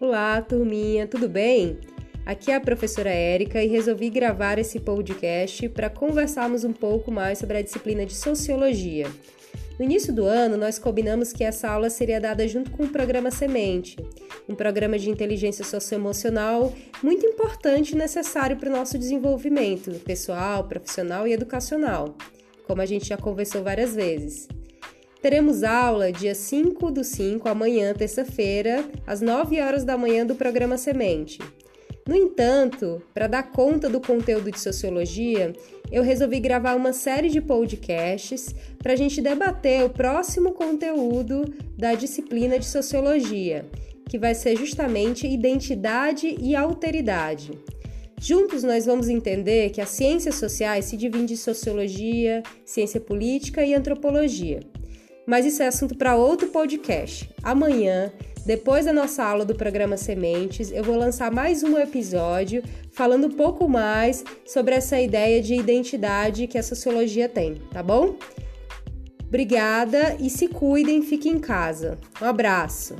Olá, turminha, tudo bem? Aqui é a professora Érica e resolvi gravar esse podcast para conversarmos um pouco mais sobre a disciplina de Sociologia. No início do ano, nós combinamos que essa aula seria dada junto com o programa Semente, um programa de inteligência socioemocional muito importante e necessário para o nosso desenvolvimento pessoal, profissional e educacional, como a gente já conversou várias vezes. Teremos aula dia 5 do 5, amanhã, terça-feira, às 9 horas da manhã do programa Semente. No entanto, para dar conta do conteúdo de sociologia, eu resolvi gravar uma série de podcasts para a gente debater o próximo conteúdo da disciplina de sociologia, que vai ser justamente identidade e alteridade. Juntos nós vamos entender que as ciências sociais se dividem em sociologia, ciência política e antropologia. Mas isso é assunto para outro podcast. Amanhã, depois da nossa aula do programa Sementes, eu vou lançar mais um episódio falando um pouco mais sobre essa ideia de identidade que a sociologia tem, tá bom? Obrigada e se cuidem, fiquem em casa. Um abraço.